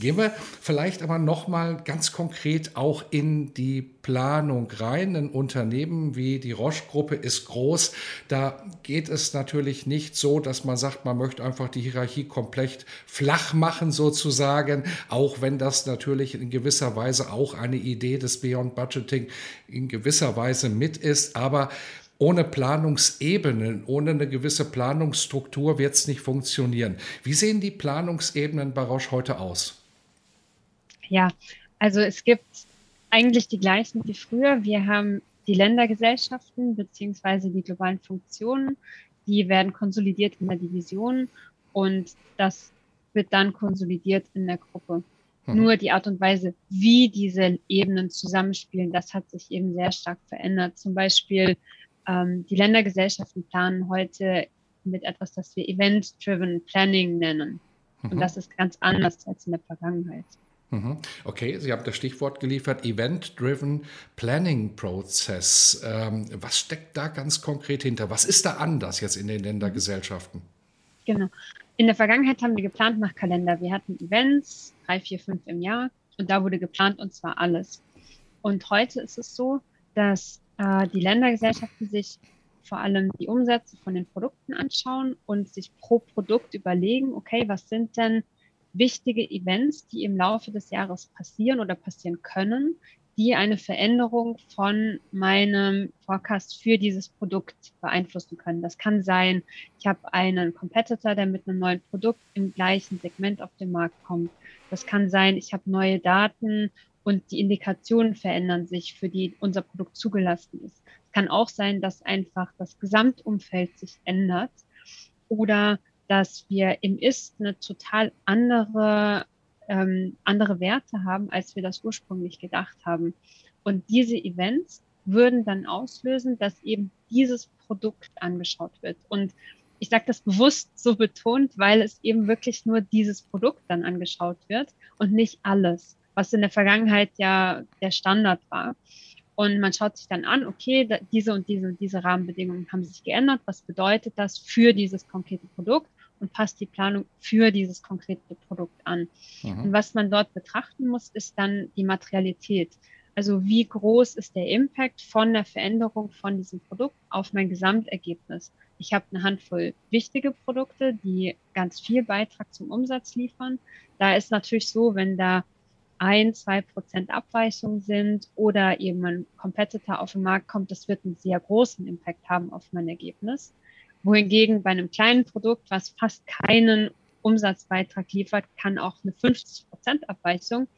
Gehen wir vielleicht aber noch mal ganz konkret auch in die Planung rein. Ein Unternehmen wie die Roche-Gruppe ist groß. Da geht es natürlich nicht so, dass man sagt, man möchte einfach die Hierarchie komplett flach machen sozusagen, auch wenn das natürlich in gewisser Weise auch eine Idee des Beyond Budgeting in gewisser Weise mit ist. Aber ohne Planungsebenen, ohne eine gewisse Planungsstruktur wird es nicht funktionieren. Wie sehen die Planungsebenen bei Roche heute aus? Ja, also es gibt eigentlich die gleichen wie früher. Wir haben die Ländergesellschaften beziehungsweise die globalen Funktionen, die werden konsolidiert in der Division und das wird dann konsolidiert in der Gruppe. Mhm. Nur die Art und Weise, wie diese Ebenen zusammenspielen, das hat sich eben sehr stark verändert. Zum Beispiel ähm, die Ländergesellschaften planen heute mit etwas, das wir Event-Driven Planning nennen. Mhm. Und das ist ganz anders als in der Vergangenheit. Mhm. Okay, Sie haben das Stichwort geliefert, Event-Driven Planning Process. Ähm, was steckt da ganz konkret hinter? Was ist da anders jetzt in den Ländergesellschaften? Genau. In der Vergangenheit haben wir geplant nach Kalender. Wir hatten Events, drei, vier, fünf im Jahr und da wurde geplant und zwar alles. Und heute ist es so, dass äh, die Ländergesellschaften sich vor allem die Umsätze von den Produkten anschauen und sich pro Produkt überlegen, okay, was sind denn wichtige Events, die im Laufe des Jahres passieren oder passieren können, die eine Veränderung von meinem Forecast für dieses Produkt beeinflussen können. Das kann sein, ich habe einen Competitor, der mit einem neuen Produkt im gleichen Segment auf den Markt kommt. Das kann sein, ich habe neue Daten und die Indikationen verändern sich, für die unser Produkt zugelassen ist. Es kann auch sein, dass einfach das Gesamtumfeld sich ändert oder dass wir im Ist eine total andere, ähm, andere Werte haben, als wir das ursprünglich gedacht haben. Und diese Events würden dann auslösen, dass eben dieses Produkt angeschaut wird. Und ich sage das bewusst so betont, weil es eben wirklich nur dieses Produkt dann angeschaut wird und nicht alles, was in der Vergangenheit ja der Standard war. Und man schaut sich dann an, okay, diese und diese und diese Rahmenbedingungen haben sich geändert. Was bedeutet das für dieses konkrete Produkt? Und passt die Planung für dieses konkrete Produkt an. Mhm. Und was man dort betrachten muss, ist dann die Materialität. Also wie groß ist der Impact von der Veränderung von diesem Produkt auf mein Gesamtergebnis? Ich habe eine Handvoll wichtige Produkte, die ganz viel Beitrag zum Umsatz liefern. Da ist natürlich so, wenn da ein, zwei Prozent Abweichung sind oder eben ein Competitor auf den Markt kommt, das wird einen sehr großen Impact haben auf mein Ergebnis wohingegen bei einem kleinen Produkt, was fast keinen Umsatzbeitrag liefert, kann auch eine 50 Prozent Abweichung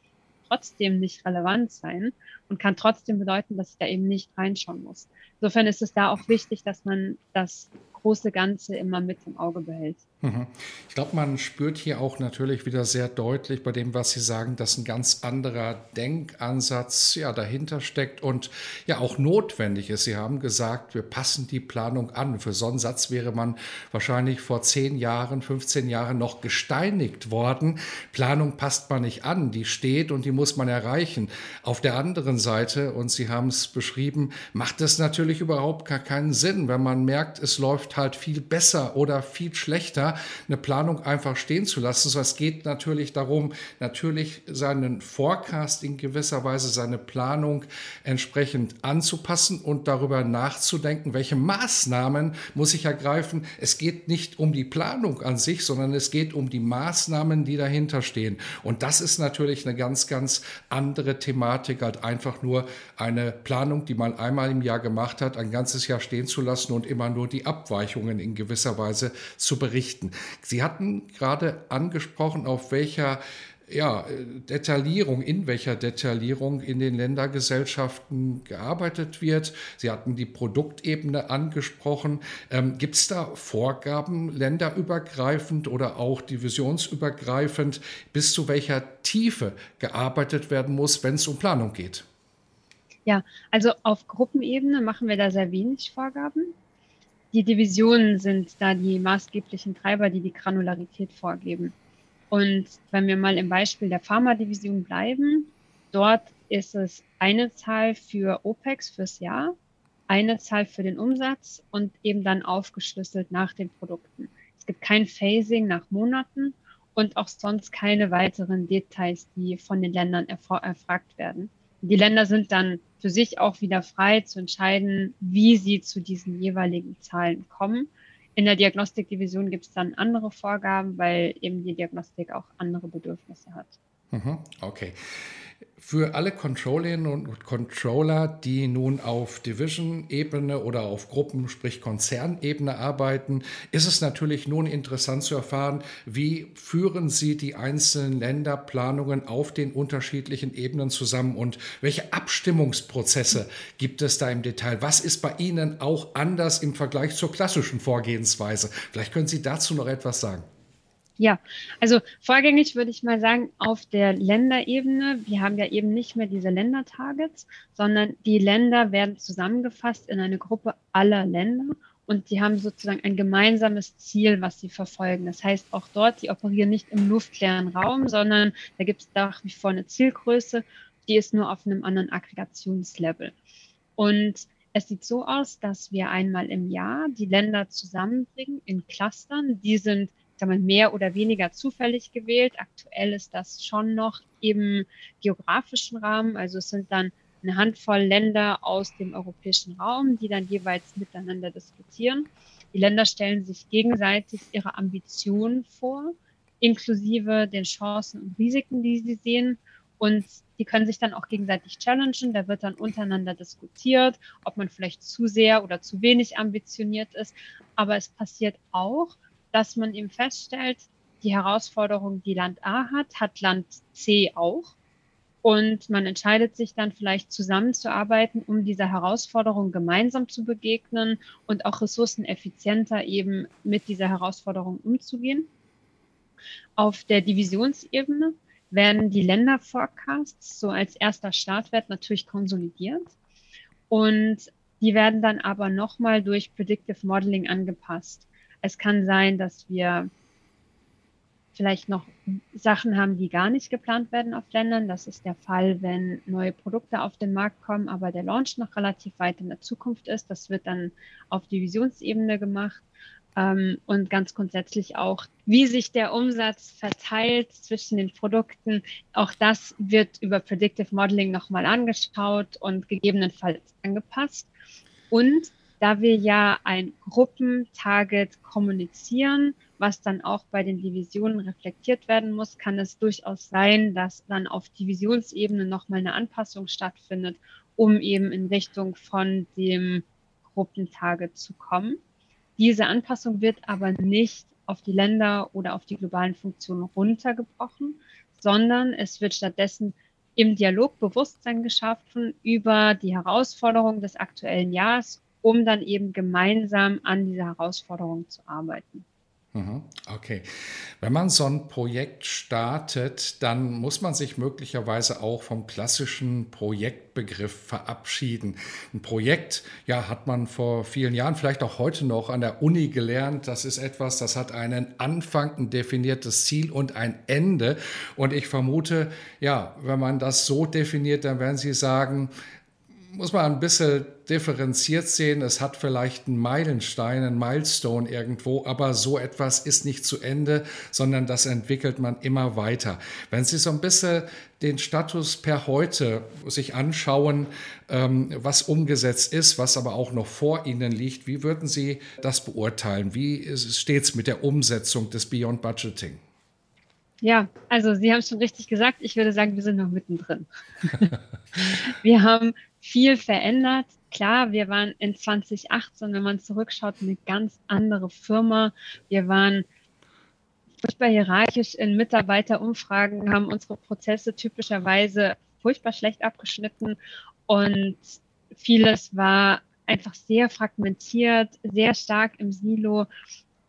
trotzdem nicht relevant sein und kann trotzdem bedeuten, dass ich da eben nicht reinschauen muss. Insofern ist es da auch wichtig, dass man das große Ganze immer mit im Auge behält. Mhm. Ich glaube, man spürt hier auch natürlich wieder sehr deutlich bei dem, was Sie sagen, dass ein ganz anderer Denkansatz ja dahinter steckt und ja auch notwendig ist. Sie haben gesagt, wir passen die Planung an. Für so einen Satz wäre man wahrscheinlich vor 10 Jahren, 15 Jahren noch gesteinigt worden. Planung passt man nicht an, die steht und die muss man erreichen. Auf der anderen Seite, und Sie haben es beschrieben, macht es natürlich überhaupt gar keinen Sinn, wenn man merkt, es läuft halt viel besser oder viel schlechter eine Planung einfach stehen zu lassen. So, es geht natürlich darum, natürlich seinen Forecast in gewisser Weise, seine Planung entsprechend anzupassen und darüber nachzudenken, welche Maßnahmen muss ich ergreifen. Es geht nicht um die Planung an sich, sondern es geht um die Maßnahmen, die dahinter stehen. Und das ist natürlich eine ganz, ganz andere Thematik, als einfach nur eine Planung, die man einmal im Jahr gemacht hat, ein ganzes Jahr stehen zu lassen und immer nur die Abweichungen in gewisser Weise zu berichten. Sie hatten gerade angesprochen, auf welcher ja, Detaillierung, in welcher Detaillierung in den Ländergesellschaften gearbeitet wird. Sie hatten die Produktebene angesprochen. Ähm, Gibt es da Vorgaben länderübergreifend oder auch divisionsübergreifend, bis zu welcher Tiefe gearbeitet werden muss, wenn es um Planung geht? Ja, also auf Gruppenebene machen wir da sehr wenig Vorgaben. Die Divisionen sind da die maßgeblichen Treiber, die die Granularität vorgeben. Und wenn wir mal im Beispiel der Pharma-Division bleiben, dort ist es eine Zahl für OPEX fürs Jahr, eine Zahl für den Umsatz und eben dann aufgeschlüsselt nach den Produkten. Es gibt kein Phasing nach Monaten und auch sonst keine weiteren Details, die von den Ländern erfragt werden. Die Länder sind dann für sich auch wieder frei zu entscheiden, wie sie zu diesen jeweiligen Zahlen kommen. In der Diagnostikdivision gibt es dann andere Vorgaben, weil eben die Diagnostik auch andere Bedürfnisse hat. Mhm, okay. Für alle Controllerinnen und Controller, die nun auf Division-Ebene oder auf Gruppen, sprich Konzernebene arbeiten, ist es natürlich nun interessant zu erfahren, wie führen Sie die einzelnen Länderplanungen auf den unterschiedlichen Ebenen zusammen und welche Abstimmungsprozesse gibt es da im Detail? Was ist bei Ihnen auch anders im Vergleich zur klassischen Vorgehensweise? Vielleicht können Sie dazu noch etwas sagen. Ja, also vorgängig würde ich mal sagen, auf der Länderebene, wir haben ja eben nicht mehr diese Ländertargets, sondern die Länder werden zusammengefasst in eine Gruppe aller Länder und die haben sozusagen ein gemeinsames Ziel, was sie verfolgen. Das heißt, auch dort, die operieren nicht im luftleeren Raum, sondern da gibt es nach wie vor eine Zielgröße, die ist nur auf einem anderen Aggregationslevel. Und es sieht so aus, dass wir einmal im Jahr die Länder zusammenbringen in Clustern. Die sind sag mal, mehr oder weniger zufällig gewählt. Aktuell ist das schon noch im geografischen Rahmen. Also es sind dann eine Handvoll Länder aus dem europäischen Raum, die dann jeweils miteinander diskutieren. Die Länder stellen sich gegenseitig ihre Ambitionen vor, inklusive den Chancen und Risiken, die sie sehen. Und die können sich dann auch gegenseitig challengen. Da wird dann untereinander diskutiert, ob man vielleicht zu sehr oder zu wenig ambitioniert ist. Aber es passiert auch, dass man eben feststellt, die Herausforderung, die Land A hat, hat Land C auch. Und man entscheidet sich dann vielleicht zusammenzuarbeiten, um dieser Herausforderung gemeinsam zu begegnen und auch ressourceneffizienter eben mit dieser Herausforderung umzugehen. Auf der Divisionsebene werden die Länderforecasts so als erster Startwert natürlich konsolidiert. Und die werden dann aber nochmal durch Predictive Modeling angepasst. Es kann sein, dass wir vielleicht noch Sachen haben, die gar nicht geplant werden auf Ländern. Das ist der Fall, wenn neue Produkte auf den Markt kommen, aber der Launch noch relativ weit in der Zukunft ist. Das wird dann auf Divisionsebene gemacht. Ähm, und ganz grundsätzlich auch, wie sich der Umsatz verteilt zwischen den Produkten. Auch das wird über Predictive Modeling nochmal angeschaut und gegebenenfalls angepasst. Und da wir ja ein Gruppentarget kommunizieren, was dann auch bei den Divisionen reflektiert werden muss, kann es durchaus sein, dass dann auf Divisionsebene nochmal eine Anpassung stattfindet, um eben in Richtung von dem Gruppentarget zu kommen. Diese Anpassung wird aber nicht auf die Länder oder auf die globalen Funktionen runtergebrochen, sondern es wird stattdessen im Dialog Bewusstsein geschaffen über die Herausforderungen des aktuellen Jahres um dann eben gemeinsam an dieser Herausforderung zu arbeiten. Mhm. Okay. Wenn man so ein Projekt startet, dann muss man sich möglicherweise auch vom klassischen Projektbegriff verabschieden. Ein Projekt, ja, hat man vor vielen Jahren, vielleicht auch heute noch an der Uni gelernt. Das ist etwas, das hat einen Anfang, ein definiertes Ziel und ein Ende. Und ich vermute, ja, wenn man das so definiert, dann werden Sie sagen, muss man ein bisschen differenziert sehen. Es hat vielleicht einen Meilenstein, einen Milestone irgendwo, aber so etwas ist nicht zu Ende, sondern das entwickelt man immer weiter. Wenn Sie so ein bisschen den Status per heute sich anschauen, ähm, was umgesetzt ist, was aber auch noch vor Ihnen liegt, wie würden Sie das beurteilen? Wie steht es mit der Umsetzung des Beyond Budgeting? Ja, also Sie haben es schon richtig gesagt. Ich würde sagen, wir sind noch mittendrin. wir haben viel verändert. Klar, wir waren in 2018, wenn man zurückschaut, eine ganz andere Firma. Wir waren furchtbar hierarchisch in Mitarbeiterumfragen, haben unsere Prozesse typischerweise furchtbar schlecht abgeschnitten und vieles war einfach sehr fragmentiert, sehr stark im Silo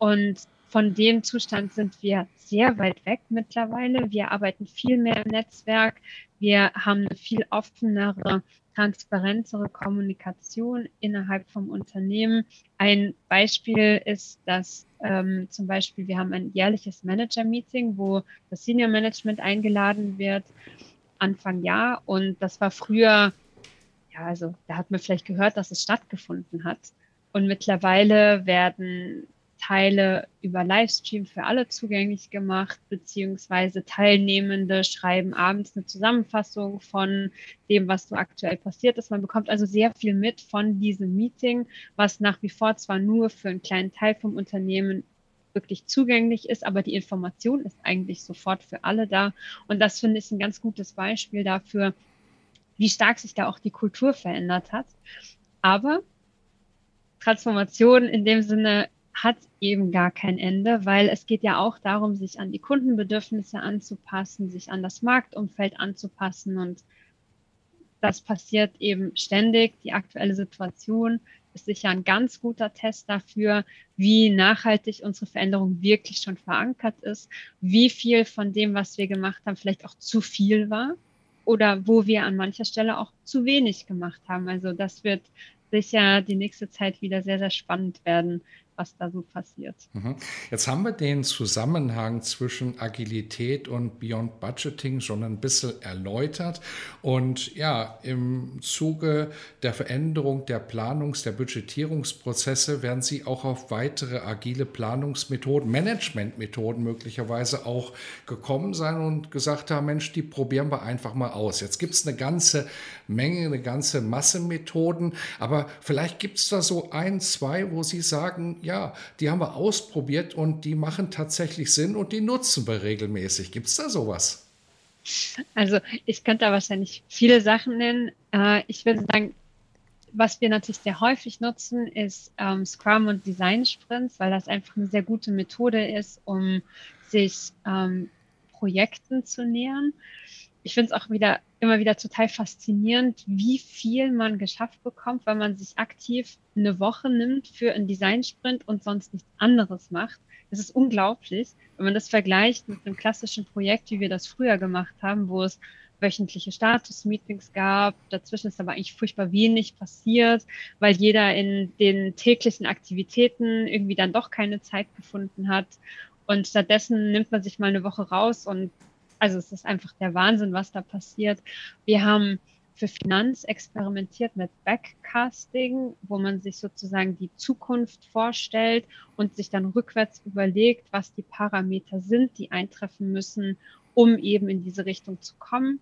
und von dem Zustand sind wir sehr weit weg mittlerweile. Wir arbeiten viel mehr im Netzwerk. Wir haben eine viel offenere, transparentere Kommunikation innerhalb vom Unternehmen. Ein Beispiel ist, dass ähm, zum Beispiel wir haben ein jährliches Manager-Meeting, wo das Senior Management eingeladen wird Anfang Jahr und das war früher, ja, also da hat man vielleicht gehört, dass es stattgefunden hat. Und mittlerweile werden Teile über Livestream für alle zugänglich gemacht, beziehungsweise Teilnehmende schreiben abends eine Zusammenfassung von dem, was so aktuell passiert ist. Man bekommt also sehr viel mit von diesem Meeting, was nach wie vor zwar nur für einen kleinen Teil vom Unternehmen wirklich zugänglich ist, aber die Information ist eigentlich sofort für alle da. Und das finde ich ein ganz gutes Beispiel dafür, wie stark sich da auch die Kultur verändert hat. Aber Transformation in dem Sinne hat eben gar kein Ende, weil es geht ja auch darum, sich an die Kundenbedürfnisse anzupassen, sich an das Marktumfeld anzupassen und das passiert eben ständig. Die aktuelle Situation ist sicher ein ganz guter Test dafür, wie nachhaltig unsere Veränderung wirklich schon verankert ist, wie viel von dem, was wir gemacht haben, vielleicht auch zu viel war oder wo wir an mancher Stelle auch zu wenig gemacht haben. Also das wird sicher die nächste Zeit wieder sehr, sehr spannend werden, was da so passiert. Mhm. Jetzt haben wir den Zusammenhang zwischen Agilität und Beyond Budgeting schon ein bisschen erläutert. Und ja, im Zuge der Veränderung der Planungs-, der Budgetierungsprozesse werden Sie auch auf weitere agile Planungsmethoden, Managementmethoden möglicherweise auch gekommen sein und gesagt haben, Mensch, die probieren wir einfach mal aus. Jetzt gibt es eine ganze Menge, eine ganze Masse Methoden, aber vielleicht gibt es da so ein, zwei, wo Sie sagen, ja, die haben wir ausprobiert und die machen tatsächlich Sinn und die nutzen wir regelmäßig. Gibt es da sowas? Also ich könnte da wahrscheinlich viele Sachen nennen. Äh, ich würde sagen, was wir natürlich sehr häufig nutzen, ist ähm, Scrum und Design Sprints, weil das einfach eine sehr gute Methode ist, um sich ähm, Projekten zu nähern ich finde es auch wieder immer wieder total faszinierend, wie viel man geschafft bekommt, weil man sich aktiv eine Woche nimmt für einen Design-Sprint und sonst nichts anderes macht. Das ist unglaublich, wenn man das vergleicht mit einem klassischen Projekt, wie wir das früher gemacht haben, wo es wöchentliche Status-Meetings gab. Dazwischen ist aber eigentlich furchtbar wenig passiert, weil jeder in den täglichen Aktivitäten irgendwie dann doch keine Zeit gefunden hat. Und stattdessen nimmt man sich mal eine Woche raus und also es ist einfach der Wahnsinn, was da passiert. Wir haben für Finanz experimentiert mit Backcasting, wo man sich sozusagen die Zukunft vorstellt und sich dann rückwärts überlegt, was die Parameter sind, die eintreffen müssen, um eben in diese Richtung zu kommen.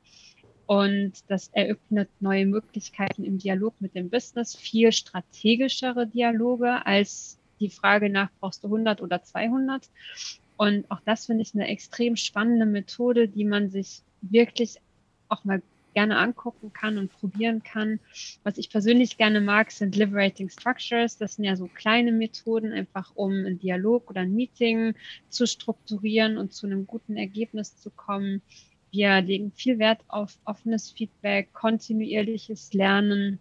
Und das eröffnet neue Möglichkeiten im Dialog mit dem Business, viel strategischere Dialoge als die Frage nach, brauchst du 100 oder 200? Und auch das finde ich eine extrem spannende Methode, die man sich wirklich auch mal gerne angucken kann und probieren kann. Was ich persönlich gerne mag, sind Liberating Structures. Das sind ja so kleine Methoden, einfach um einen Dialog oder ein Meeting zu strukturieren und zu einem guten Ergebnis zu kommen. Wir legen viel Wert auf offenes Feedback, kontinuierliches Lernen.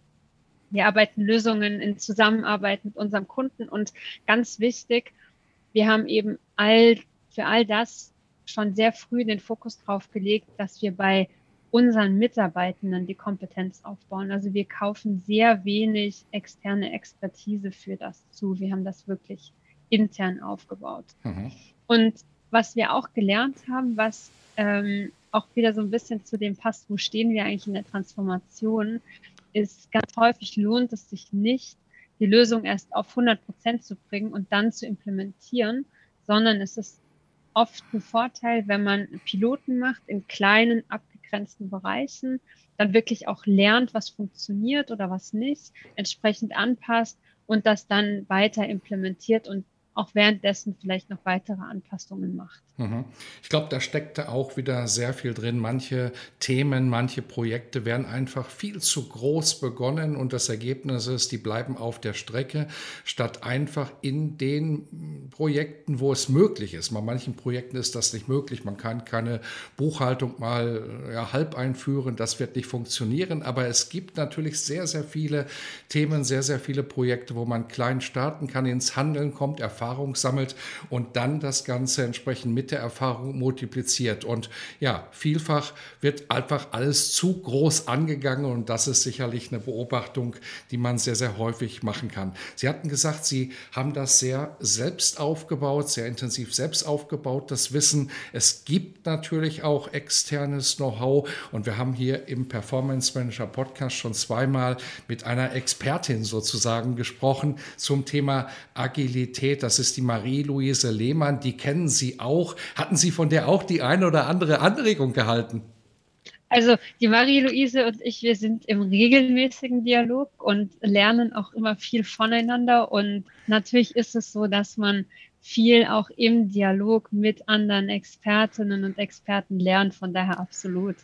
Wir arbeiten Lösungen in Zusammenarbeit mit unserem Kunden und ganz wichtig, wir haben eben all, für all das schon sehr früh den Fokus drauf gelegt, dass wir bei unseren Mitarbeitenden die Kompetenz aufbauen. Also wir kaufen sehr wenig externe Expertise für das zu. Wir haben das wirklich intern aufgebaut. Mhm. Und was wir auch gelernt haben, was ähm, auch wieder so ein bisschen zu dem passt, wo stehen wir eigentlich in der Transformation, ist ganz häufig lohnt es sich nicht, die Lösung erst auf 100 Prozent zu bringen und dann zu implementieren, sondern es ist oft ein Vorteil, wenn man Piloten macht in kleinen, abgegrenzten Bereichen, dann wirklich auch lernt, was funktioniert oder was nicht, entsprechend anpasst und das dann weiter implementiert und auch währenddessen vielleicht noch weitere Anpassungen macht. Mhm. Ich glaube, da steckt auch wieder sehr viel drin. Manche Themen, manche Projekte werden einfach viel zu groß begonnen und das Ergebnis ist, die bleiben auf der Strecke, statt einfach in den Projekten, wo es möglich ist. Bei manchen Projekten ist das nicht möglich. Man kann keine Buchhaltung mal ja, halb einführen. Das wird nicht funktionieren. Aber es gibt natürlich sehr, sehr viele Themen, sehr, sehr viele Projekte, wo man klein starten kann, ins Handeln kommt, Erfahrung sammelt und dann das Ganze entsprechend mit der Erfahrung multipliziert. Und ja, vielfach wird einfach alles zu groß angegangen und das ist sicherlich eine Beobachtung, die man sehr, sehr häufig machen kann. Sie hatten gesagt, Sie haben das sehr selbst aufgebaut, sehr intensiv selbst aufgebaut, das Wissen. Es gibt natürlich auch externes Know-how und wir haben hier im Performance Manager Podcast schon zweimal mit einer Expertin sozusagen gesprochen zum Thema Agilität. Das ist die Marie-Louise Lehmann, die kennen Sie auch. Hatten Sie von der auch die eine oder andere Anregung gehalten? Also die Marie-Louise und ich, wir sind im regelmäßigen Dialog und lernen auch immer viel voneinander. Und natürlich ist es so, dass man viel auch im Dialog mit anderen Expertinnen und Experten lernt. Von daher absolut.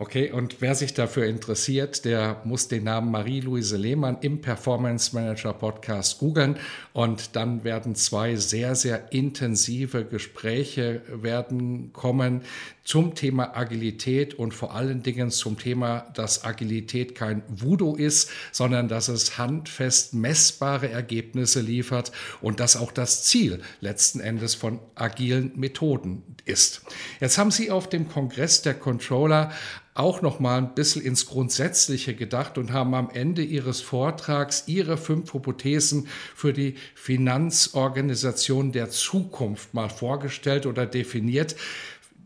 Okay, und wer sich dafür interessiert, der muss den Namen Marie-Louise Lehmann im Performance Manager Podcast googeln und dann werden zwei sehr, sehr intensive Gespräche werden kommen zum Thema Agilität und vor allen Dingen zum Thema, dass Agilität kein Voodoo ist, sondern dass es handfest messbare Ergebnisse liefert und dass auch das Ziel letzten Endes von agilen Methoden ist. Jetzt haben Sie auf dem Kongress der Controller auch noch mal ein bisschen ins Grundsätzliche gedacht und haben am Ende ihres Vortrags ihre fünf Hypothesen für die Finanzorganisation der Zukunft mal vorgestellt oder definiert.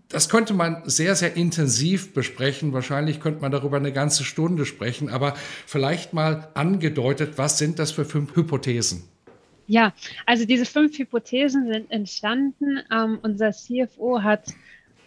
Das könnte man sehr, sehr intensiv besprechen. Wahrscheinlich könnte man darüber eine ganze Stunde sprechen, aber vielleicht mal angedeutet, was sind das für fünf Hypothesen? Ja, also diese fünf Hypothesen sind entstanden. Ähm, unser CFO hat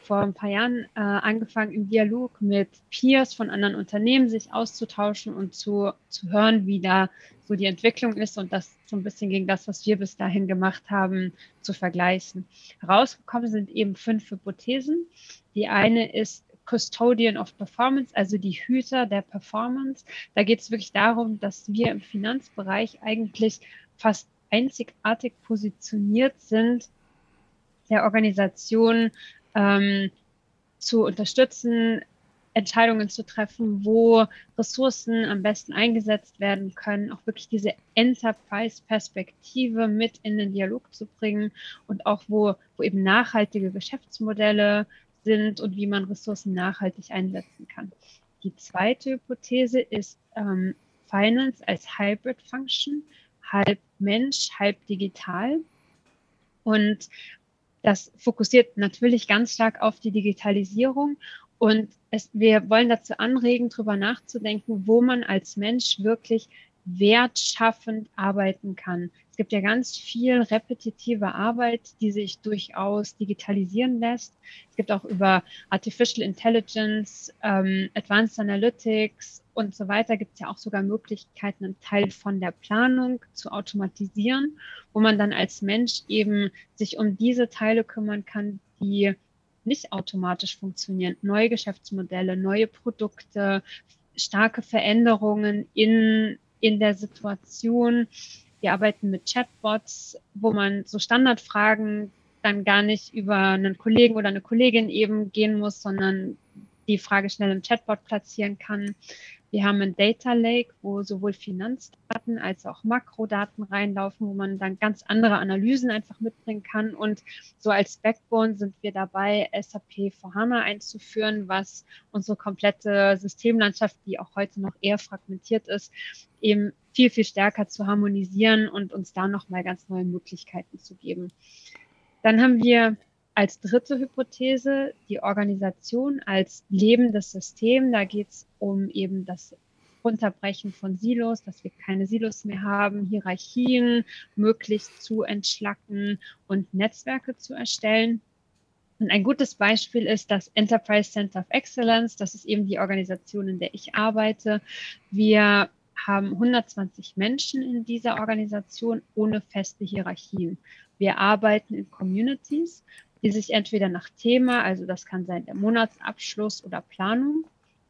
vor ein paar Jahren äh, angefangen, im Dialog mit Peers von anderen Unternehmen sich auszutauschen und zu, zu hören, wie da so die Entwicklung ist und das so ein bisschen gegen das, was wir bis dahin gemacht haben, zu vergleichen. Herausgekommen sind eben fünf Hypothesen. Die eine ist Custodian of Performance, also die Hüter der Performance. Da geht es wirklich darum, dass wir im Finanzbereich eigentlich fast einzigartig positioniert sind, der Organisation ähm, zu unterstützen, Entscheidungen zu treffen, wo Ressourcen am besten eingesetzt werden können, auch wirklich diese Enterprise-Perspektive mit in den Dialog zu bringen und auch wo, wo eben nachhaltige Geschäftsmodelle sind und wie man Ressourcen nachhaltig einsetzen kann. Die zweite Hypothese ist ähm, Finance als Hybrid Function, halb Mensch, halb digital. Und das fokussiert natürlich ganz stark auf die Digitalisierung und es, wir wollen dazu anregen, darüber nachzudenken, wo man als Mensch wirklich wertschaffend arbeiten kann. Es gibt ja ganz viel repetitive Arbeit, die sich durchaus digitalisieren lässt. Es gibt auch über Artificial Intelligence, ähm, Advanced Analytics und so weiter gibt es ja auch sogar Möglichkeiten, einen Teil von der Planung zu automatisieren, wo man dann als Mensch eben sich um diese Teile kümmern kann, die nicht automatisch funktionieren. Neue Geschäftsmodelle, neue Produkte, starke Veränderungen in, in der Situation, wir arbeiten mit Chatbots, wo man so Standardfragen dann gar nicht über einen Kollegen oder eine Kollegin eben gehen muss, sondern die Frage schnell im Chatbot platzieren kann. Wir haben ein Data Lake, wo sowohl Finanzdaten als auch Makrodaten reinlaufen, wo man dann ganz andere Analysen einfach mitbringen kann. Und so als Backbone sind wir dabei, SAP for HANA einzuführen, was unsere komplette Systemlandschaft, die auch heute noch eher fragmentiert ist, eben viel, viel stärker zu harmonisieren und uns da nochmal ganz neue Möglichkeiten zu geben. Dann haben wir als dritte Hypothese die Organisation als lebendes System. Da geht es um eben das Runterbrechen von Silos, dass wir keine Silos mehr haben, Hierarchien möglichst zu entschlacken und Netzwerke zu erstellen. Und ein gutes Beispiel ist das Enterprise Center of Excellence. Das ist eben die Organisation, in der ich arbeite. Wir haben 120 Menschen in dieser Organisation ohne feste Hierarchien. wir arbeiten in Communities, die sich entweder nach Thema, also das kann sein der Monatsabschluss oder Planung,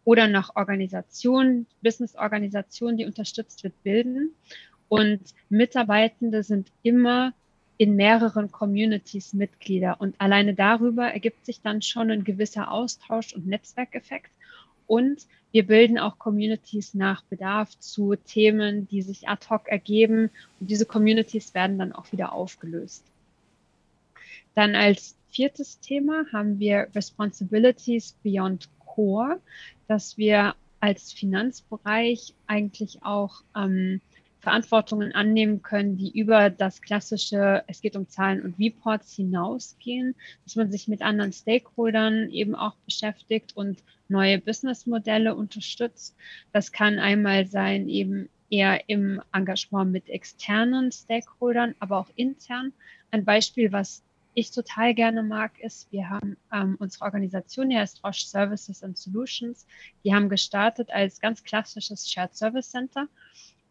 oder nach Organisation, Business-Organisation, die unterstützt wird, bilden. Und Mitarbeitende sind immer in mehreren Communities Mitglieder. Und alleine darüber ergibt sich dann schon ein gewisser Austausch und Netzwerkeffekt. Und wir bilden auch Communities nach Bedarf zu Themen, die sich ad hoc ergeben. Und diese Communities werden dann auch wieder aufgelöst. Dann als viertes Thema haben wir Responsibilities Beyond Core, dass wir als Finanzbereich eigentlich auch ähm, Verantwortungen annehmen können, die über das klassische, es geht um Zahlen und Reports hinausgehen, dass man sich mit anderen Stakeholdern eben auch beschäftigt und neue Businessmodelle unterstützt. Das kann einmal sein eben eher im Engagement mit externen Stakeholdern, aber auch intern. Ein Beispiel, was ich total gerne mag, ist, wir haben ähm, unsere Organisation, die heißt Roche Services and Solutions, die haben gestartet als ganz klassisches Shared Service Center.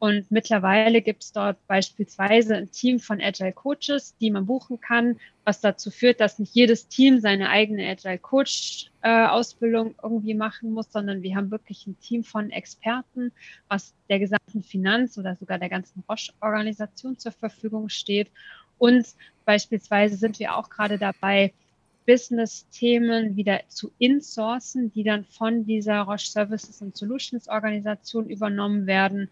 Und mittlerweile gibt es dort beispielsweise ein Team von Agile Coaches, die man buchen kann, was dazu führt, dass nicht jedes Team seine eigene Agile Coach äh, irgendwie machen muss, sondern wir haben wirklich ein Team von Experten, was der gesamten Finanz- oder sogar der ganzen Roche-Organisation zur Verfügung steht. Und beispielsweise sind wir auch gerade dabei, Business-Themen wieder zu insourcen, die dann von dieser Roche Services and Solutions Organisation übernommen werden,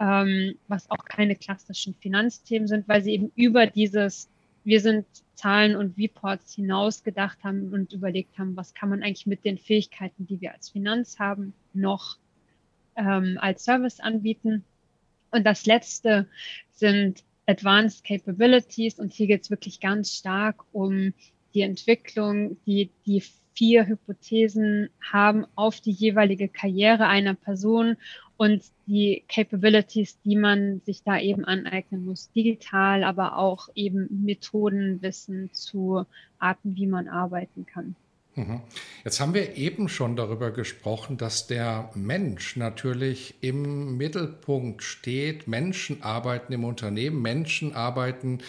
ähm, was auch keine klassischen Finanzthemen sind, weil sie eben über dieses, wir sind Zahlen und Reports hinaus gedacht haben und überlegt haben, was kann man eigentlich mit den Fähigkeiten, die wir als Finanz haben, noch ähm, als Service anbieten. Und das letzte sind Advanced Capabilities und hier geht es wirklich ganz stark um die Entwicklung, die die vier Hypothesen haben auf die jeweilige Karriere einer Person und die Capabilities, die man sich da eben aneignen muss, digital, aber auch eben Methodenwissen zu Arten, wie man arbeiten kann. Mhm. Jetzt haben wir eben schon darüber gesprochen, dass der Mensch natürlich im Mittelpunkt steht. Menschen arbeiten im Unternehmen, Menschen arbeiten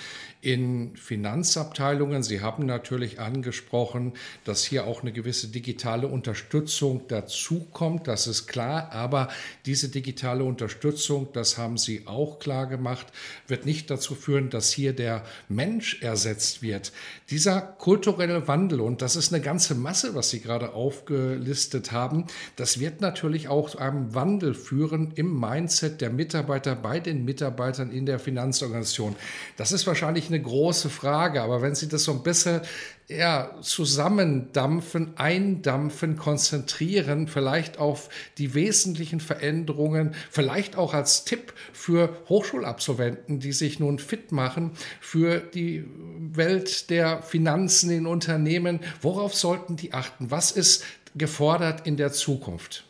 in Finanzabteilungen. Sie haben natürlich angesprochen, dass hier auch eine gewisse digitale Unterstützung dazukommt. Das ist klar. Aber diese digitale Unterstützung, das haben Sie auch klar gemacht, wird nicht dazu führen, dass hier der Mensch ersetzt wird. Dieser kulturelle Wandel, und das ist eine ganze Masse, was Sie gerade aufgelistet haben, das wird natürlich auch zu einem Wandel führen im Mindset der Mitarbeiter bei den Mitarbeitern in der Finanzorganisation. Das ist wahrscheinlich eine große Frage, aber wenn Sie das so ein bisschen ja, zusammendampfen, eindampfen, konzentrieren, vielleicht auf die wesentlichen Veränderungen, vielleicht auch als Tipp für Hochschulabsolventen, die sich nun fit machen für die Welt der Finanzen in Unternehmen. Worauf sollten die achten? Was ist gefordert in der Zukunft?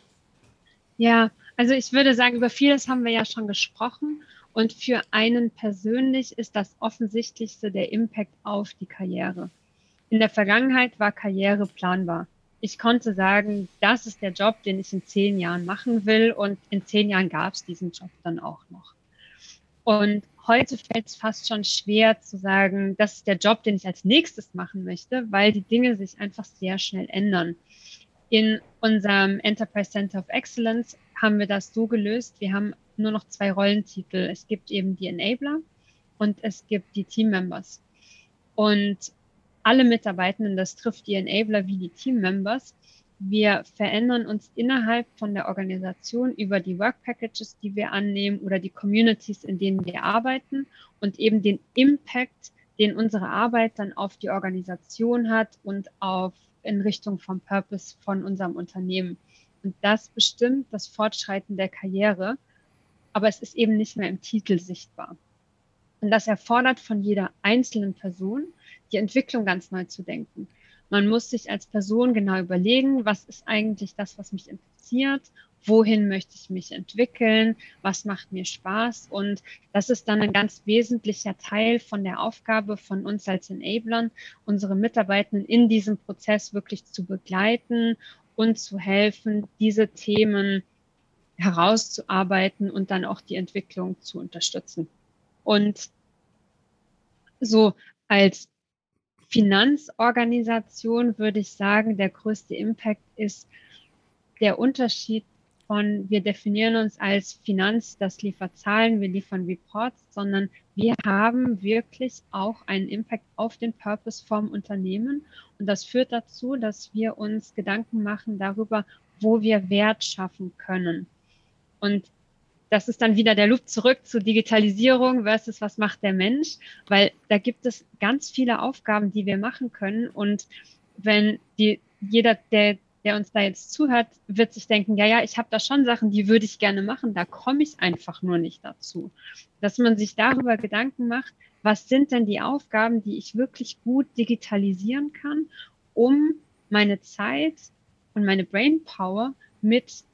Ja, also ich würde sagen, über vieles haben wir ja schon gesprochen. Und für einen persönlich ist das offensichtlichste der Impact auf die Karriere. In der Vergangenheit war Karriere planbar. Ich konnte sagen, das ist der Job, den ich in zehn Jahren machen will und in zehn Jahren gab es diesen Job dann auch noch. Und heute fällt es fast schon schwer zu sagen, das ist der Job, den ich als nächstes machen möchte, weil die Dinge sich einfach sehr schnell ändern. In unserem Enterprise Center of Excellence haben wir das so gelöst. Wir haben nur noch zwei Rollentitel. Es gibt eben die Enabler und es gibt die Team Members. Und alle Mitarbeitenden, das trifft die Enabler wie die Team Members. Wir verändern uns innerhalb von der Organisation über die Work Packages, die wir annehmen oder die Communities, in denen wir arbeiten und eben den Impact, den unsere Arbeit dann auf die Organisation hat und auf in Richtung vom Purpose von unserem Unternehmen. Und das bestimmt das Fortschreiten der Karriere, aber es ist eben nicht mehr im Titel sichtbar. Und das erfordert von jeder einzelnen Person, die Entwicklung ganz neu zu denken. Man muss sich als Person genau überlegen, was ist eigentlich das, was mich interessiert, wohin möchte ich mich entwickeln, was macht mir Spaß. Und das ist dann ein ganz wesentlicher Teil von der Aufgabe von uns als Enablern, unsere Mitarbeitenden in diesem Prozess wirklich zu begleiten und zu helfen, diese Themen herauszuarbeiten und dann auch die Entwicklung zu unterstützen. Und so als Finanzorganisation würde ich sagen, der größte Impact ist der Unterschied von, wir definieren uns als Finanz, das liefert Zahlen, wir liefern Reports, sondern wir haben wirklich auch einen Impact auf den Purpose vom Unternehmen. Und das führt dazu, dass wir uns Gedanken machen darüber, wo wir Wert schaffen können. Und das ist dann wieder der Loop zurück zu Digitalisierung versus was macht der Mensch, weil da gibt es ganz viele Aufgaben, die wir machen können. Und wenn die, jeder, der, der uns da jetzt zuhört, wird sich denken, ja, ja, ich habe da schon Sachen, die würde ich gerne machen, da komme ich einfach nur nicht dazu. Dass man sich darüber Gedanken macht, was sind denn die Aufgaben, die ich wirklich gut digitalisieren kann, um meine Zeit und meine Brainpower mit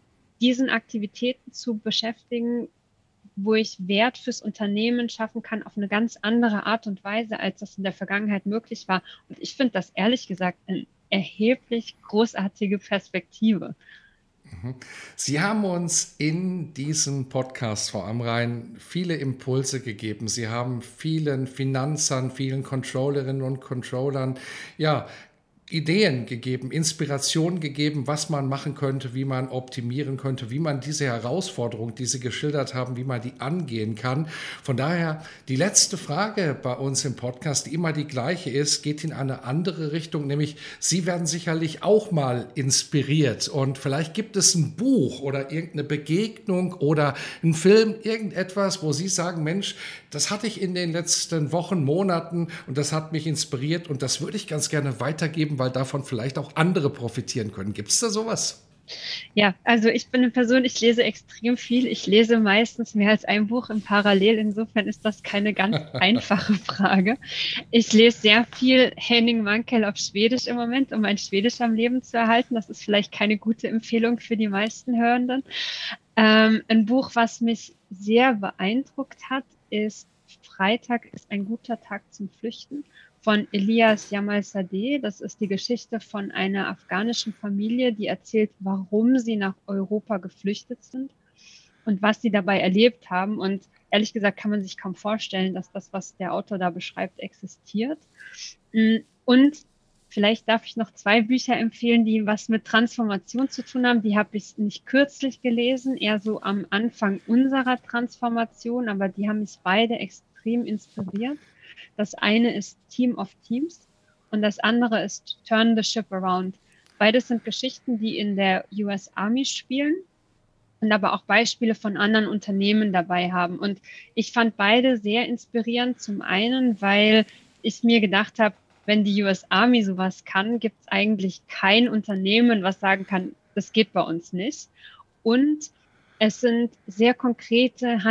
diesen Aktivitäten zu beschäftigen, wo ich Wert fürs Unternehmen schaffen kann auf eine ganz andere Art und Weise, als das in der Vergangenheit möglich war. Und ich finde das ehrlich gesagt eine erheblich großartige Perspektive. Mhm. Sie haben uns in diesem Podcast, Frau Amrein, viele Impulse gegeben. Sie haben vielen Finanzern, vielen Controllerinnen und Controllern, ja, Ideen gegeben, Inspiration gegeben, was man machen könnte, wie man optimieren könnte, wie man diese Herausforderung, die Sie geschildert haben, wie man die angehen kann. Von daher, die letzte Frage bei uns im Podcast, die immer die gleiche ist, geht in eine andere Richtung, nämlich Sie werden sicherlich auch mal inspiriert und vielleicht gibt es ein Buch oder irgendeine Begegnung oder ein Film, irgendetwas, wo Sie sagen, Mensch, das hatte ich in den letzten Wochen, Monaten und das hat mich inspiriert und das würde ich ganz gerne weitergeben, weil davon vielleicht auch andere profitieren können. Gibt es da sowas? Ja, also ich bin eine Person, ich lese extrem viel. Ich lese meistens mehr als ein Buch im Parallel. Insofern ist das keine ganz einfache Frage. Ich lese sehr viel Henning Mankell auf Schwedisch im Moment, um mein Schwedisch am Leben zu erhalten. Das ist vielleicht keine gute Empfehlung für die meisten Hörenden. Ähm, ein Buch, was mich sehr beeindruckt hat, ist Freitag ist ein guter Tag zum Flüchten von Elias Jamal Sadeh. Das ist die Geschichte von einer afghanischen Familie, die erzählt, warum sie nach Europa geflüchtet sind und was sie dabei erlebt haben. Und ehrlich gesagt kann man sich kaum vorstellen, dass das, was der Autor da beschreibt, existiert. Und Vielleicht darf ich noch zwei Bücher empfehlen, die was mit Transformation zu tun haben. Die habe ich nicht kürzlich gelesen, eher so am Anfang unserer Transformation, aber die haben mich beide extrem inspiriert. Das eine ist Team of Teams und das andere ist Turn the Ship Around. Beides sind Geschichten, die in der US Army spielen und aber auch Beispiele von anderen Unternehmen dabei haben. Und ich fand beide sehr inspirierend. Zum einen, weil ich mir gedacht habe, wenn die US Army sowas kann, gibt es eigentlich kein Unternehmen, was sagen kann, das geht bei uns nicht. Und es sind sehr konkrete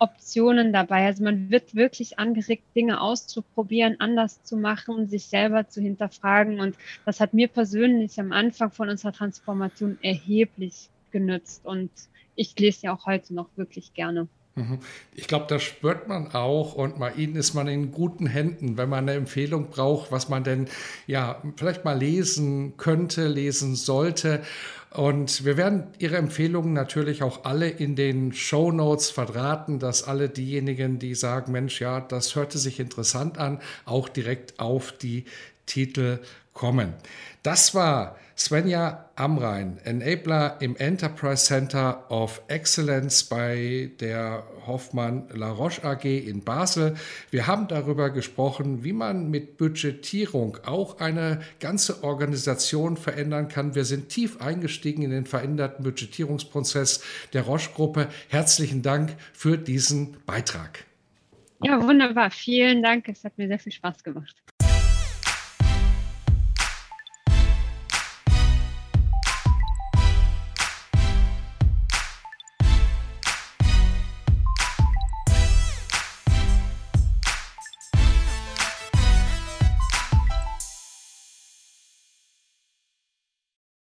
Handlungsoptionen dabei. Also man wird wirklich angeregt, Dinge auszuprobieren, anders zu machen, sich selber zu hinterfragen. Und das hat mir persönlich am Anfang von unserer Transformation erheblich genützt. Und ich lese ja auch heute noch wirklich gerne. Mhm. Ich glaube, das spürt man auch und bei Ihnen ist man in guten Händen, wenn man eine Empfehlung braucht, was man denn ja vielleicht mal lesen könnte, lesen sollte. Und wir werden Ihre Empfehlungen natürlich auch alle in den Show Notes verdrahten, dass alle diejenigen, die sagen, Mensch, ja, das hörte sich interessant an, auch direkt auf die Titel kommen. Das war Svenja Amrein, Enabler im Enterprise Center of Excellence bei der Hoffmann La Roche AG in Basel. Wir haben darüber gesprochen, wie man mit Budgetierung auch eine ganze Organisation verändern kann. Wir sind tief eingestiegen in den veränderten Budgetierungsprozess der Roche-Gruppe. Herzlichen Dank für diesen Beitrag. Ja, wunderbar. Vielen Dank. Es hat mir sehr viel Spaß gemacht.